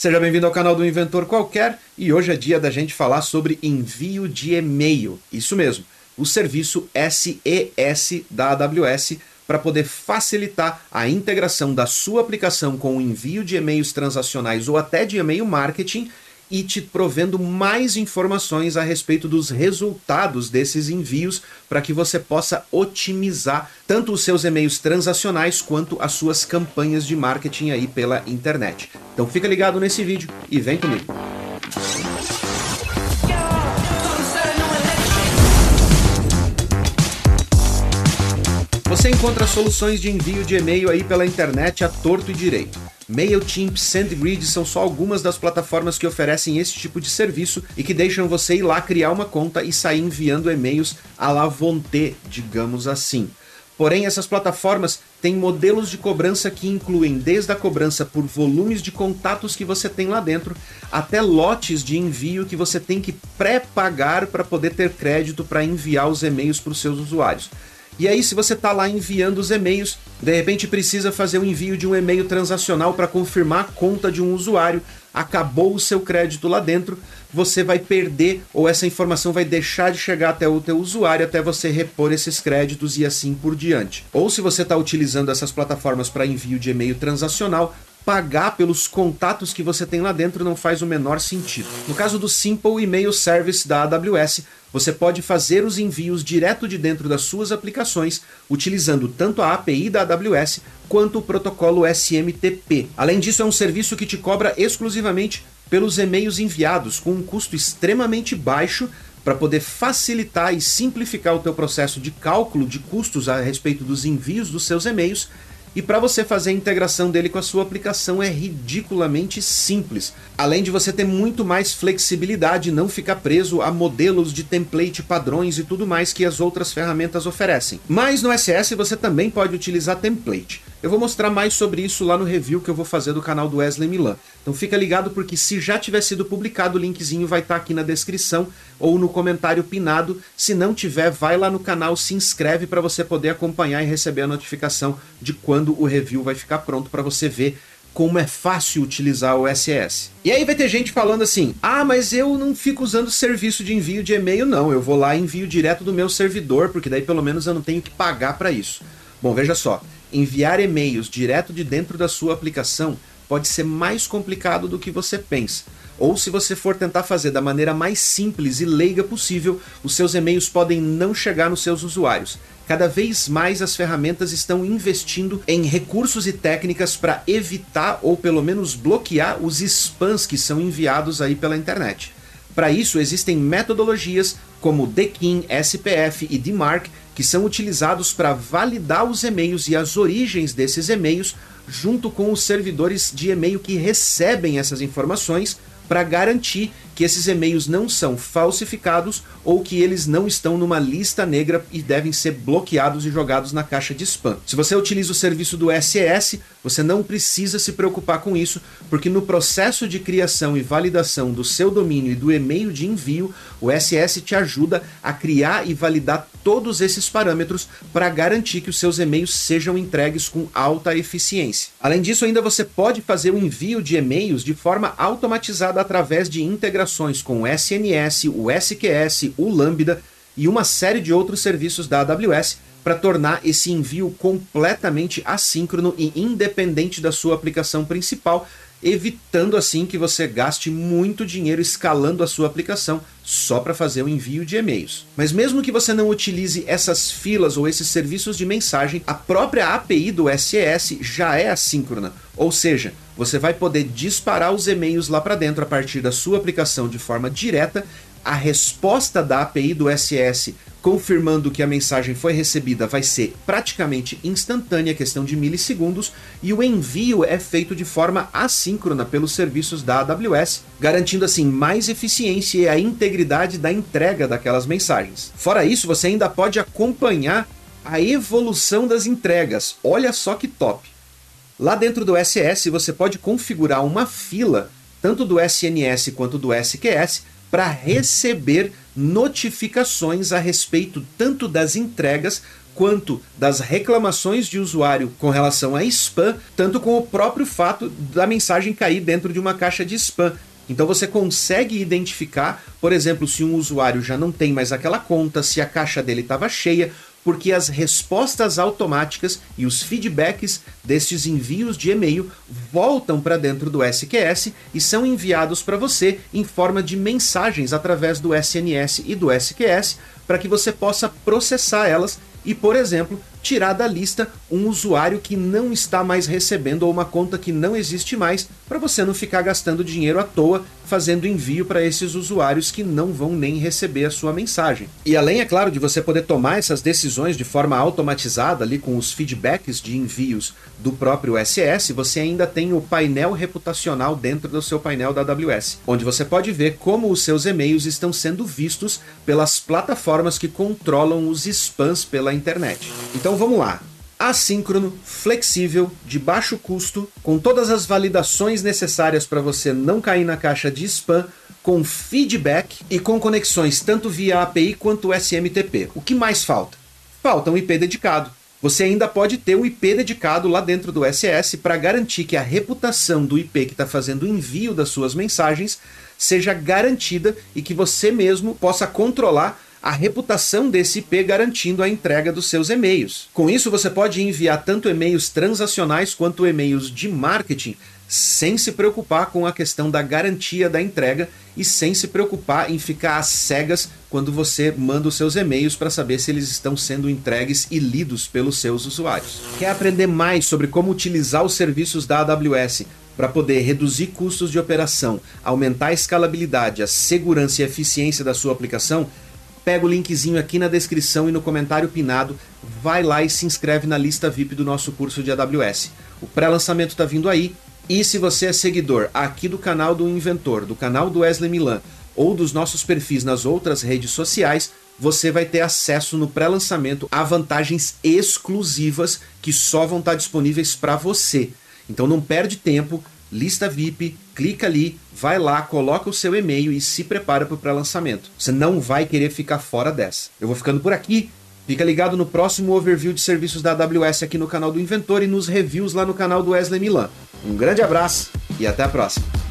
Seja bem-vindo ao canal do Inventor Qualquer e hoje é dia da gente falar sobre envio de e-mail. Isso mesmo, o serviço SES da AWS para poder facilitar a integração da sua aplicação com o envio de e-mails transacionais ou até de e-mail marketing e te provendo mais informações a respeito dos resultados desses envios para que você possa otimizar tanto os seus e-mails transacionais quanto as suas campanhas de marketing aí pela internet. Então fica ligado nesse vídeo e vem comigo. Você encontra soluções de envio de e-mail aí pela internet a torto e direito. MailChimp, SendGrid são só algumas das plataformas que oferecem esse tipo de serviço e que deixam você ir lá criar uma conta e sair enviando e-mails à la vontade, digamos assim. Porém, essas plataformas têm modelos de cobrança que incluem desde a cobrança por volumes de contatos que você tem lá dentro, até lotes de envio que você tem que pré-pagar para poder ter crédito para enviar os e-mails para os seus usuários. E aí, se você está lá enviando os e-mails, de repente precisa fazer o envio de um e-mail transacional para confirmar a conta de um usuário, acabou o seu crédito lá dentro, você vai perder ou essa informação vai deixar de chegar até o teu usuário até você repor esses créditos e assim por diante. Ou se você está utilizando essas plataformas para envio de e-mail transacional, pagar pelos contatos que você tem lá dentro não faz o menor sentido. No caso do Simple Email Service da AWS, você pode fazer os envios direto de dentro das suas aplicações, utilizando tanto a API da AWS quanto o protocolo SMTP. Além disso, é um serviço que te cobra exclusivamente pelos e-mails enviados, com um custo extremamente baixo para poder facilitar e simplificar o teu processo de cálculo de custos a respeito dos envios dos seus e-mails e para você fazer a integração dele com a sua aplicação é ridiculamente simples. Além de você ter muito mais flexibilidade, não ficar preso a modelos de template, padrões e tudo mais que as outras ferramentas oferecem. Mas no SS você também pode utilizar template. Eu vou mostrar mais sobre isso lá no review que eu vou fazer do canal do Wesley Milan. Então fica ligado porque se já tiver sido publicado, o linkzinho vai estar tá aqui na descrição ou no comentário pinado. Se não tiver, vai lá no canal, se inscreve para você poder acompanhar e receber a notificação de quando o review vai ficar pronto para você ver como é fácil utilizar o SS. E aí vai ter gente falando assim: "Ah, mas eu não fico usando serviço de envio de e-mail não, eu vou lá e envio direto do meu servidor, porque daí pelo menos eu não tenho que pagar para isso". Bom, veja só, enviar e-mails direto de dentro da sua aplicação pode ser mais complicado do que você pensa. Ou se você for tentar fazer da maneira mais simples e leiga possível, os seus e-mails podem não chegar nos seus usuários. Cada vez mais as ferramentas estão investindo em recursos e técnicas para evitar ou pelo menos bloquear os spams que são enviados aí pela internet. Para isso existem metodologias como DKIM, SPF e DMARC que são utilizados para validar os e-mails e as origens desses e-mails junto com os servidores de e-mail que recebem essas informações para garantir que esses e-mails não são falsificados ou que eles não estão numa lista negra e devem ser bloqueados e jogados na caixa de spam. Se você utiliza o serviço do SES, você não precisa se preocupar com isso, porque no processo de criação e validação do seu domínio e do e-mail de envio, o SES te ajuda a criar e validar todos esses parâmetros para garantir que os seus e-mails sejam entregues com alta eficiência. Além disso, ainda você pode fazer o envio de e-mails de forma automatizada através de integrações com o SNS, o SQS, o Lambda e uma série de outros serviços da AWS para tornar esse envio completamente assíncrono e independente da sua aplicação principal, evitando assim que você gaste muito dinheiro escalando a sua aplicação só para fazer o envio de e-mails. Mas mesmo que você não utilize essas filas ou esses serviços de mensagem, a própria API do SES já é assíncrona, ou seja, você vai poder disparar os e-mails lá para dentro a partir da sua aplicação de forma direta. A resposta da API do SES confirmando que a mensagem foi recebida vai ser praticamente instantânea, questão de milissegundos, e o envio é feito de forma assíncrona pelos serviços da AWS, garantindo assim mais eficiência e a integridade da entrega daquelas mensagens. Fora isso, você ainda pode acompanhar a evolução das entregas. Olha só que top! Lá dentro do SS você pode configurar uma fila, tanto do SNS quanto do SQS, para receber notificações a respeito tanto das entregas quanto das reclamações de usuário com relação a spam, tanto com o próprio fato da mensagem cair dentro de uma caixa de spam. Então você consegue identificar, por exemplo, se um usuário já não tem mais aquela conta, se a caixa dele estava cheia, porque as respostas automáticas e os feedbacks destes envios de e-mail voltam para dentro do SQS e são enviados para você em forma de mensagens através do SNS e do SQS para que você possa processar elas e, por exemplo, tirar da lista um usuário que não está mais recebendo ou uma conta que não existe mais, para você não ficar gastando dinheiro à toa fazendo envio para esses usuários que não vão nem receber a sua mensagem. E além, é claro, de você poder tomar essas decisões de forma automatizada ali com os feedbacks de envios do próprio SS, você ainda tem o painel reputacional dentro do seu painel da AWS, onde você pode ver como os seus e-mails estão sendo vistos pelas plataformas que controlam os spams pela internet. Então vamos lá assíncrono, flexível, de baixo custo, com todas as validações necessárias para você não cair na caixa de spam, com feedback e com conexões tanto via API quanto SMTP. O que mais falta? Falta um IP dedicado. Você ainda pode ter o IP dedicado lá dentro do SS para garantir que a reputação do IP que está fazendo o envio das suas mensagens seja garantida e que você mesmo possa controlar a reputação desse IP garantindo a entrega dos seus e-mails. Com isso, você pode enviar tanto e-mails transacionais quanto e-mails de marketing sem se preocupar com a questão da garantia da entrega e sem se preocupar em ficar às cegas quando você manda os seus e-mails para saber se eles estão sendo entregues e lidos pelos seus usuários. Quer aprender mais sobre como utilizar os serviços da AWS para poder reduzir custos de operação, aumentar a escalabilidade, a segurança e a eficiência da sua aplicação? Pega o linkzinho aqui na descrição e no comentário pinado, vai lá e se inscreve na lista VIP do nosso curso de AWS. O pré-lançamento está vindo aí, e se você é seguidor aqui do canal do Inventor, do canal do Wesley Milan ou dos nossos perfis nas outras redes sociais, você vai ter acesso no pré-lançamento a vantagens exclusivas que só vão estar disponíveis para você. Então não perde tempo, lista VIP, clica ali, vai lá, coloca o seu e-mail e se prepara para o pré-lançamento. Você não vai querer ficar fora dessa. Eu vou ficando por aqui. Fica ligado no próximo overview de serviços da AWS aqui no canal do Inventor e nos reviews lá no canal do Wesley Milan. Um grande abraço e até a próxima.